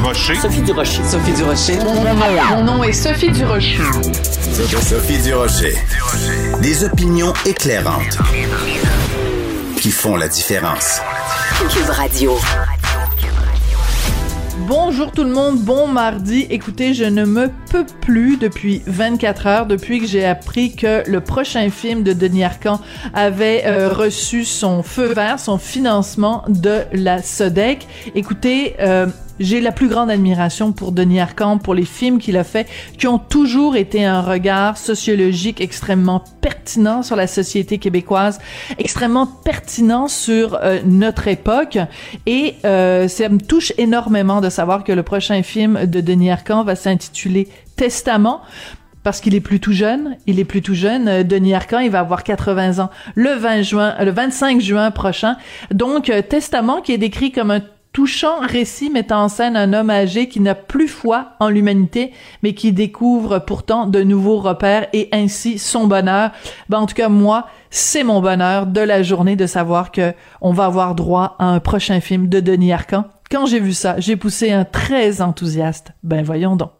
Durocher. Sophie Durocher. Sophie Durocher. Mon nom est Sophie Durocher. Sophie Durocher. Des opinions éclairantes qui font la différence. Cube Radio. Bonjour tout le monde, bon mardi. Écoutez, je ne me peux plus depuis 24 heures, depuis que j'ai appris que le prochain film de Denis Arcand avait euh, reçu son feu vert, son financement de la SODEC. Écoutez, euh, j'ai la plus grande admiration pour Denis Arcand, pour les films qu'il a fait, qui ont toujours été un regard sociologique extrêmement pertinent sur la société québécoise, extrêmement pertinent sur euh, notre époque. Et euh, ça me touche énormément de savoir que le prochain film de Denis Arcand va s'intituler Testament parce qu'il est plus tout jeune. Il est plus tout jeune. Euh, Denis Arcand, il va avoir 80 ans le 20 juin, le 25 juin prochain. Donc, Testament qui est décrit comme un touchant récit mettant en scène un homme âgé qui n'a plus foi en l'humanité, mais qui découvre pourtant de nouveaux repères et ainsi son bonheur. Ben, en tout cas, moi, c'est mon bonheur de la journée de savoir que on va avoir droit à un prochain film de Denis Arcand. Quand j'ai vu ça, j'ai poussé un très enthousiaste. Ben voyons donc.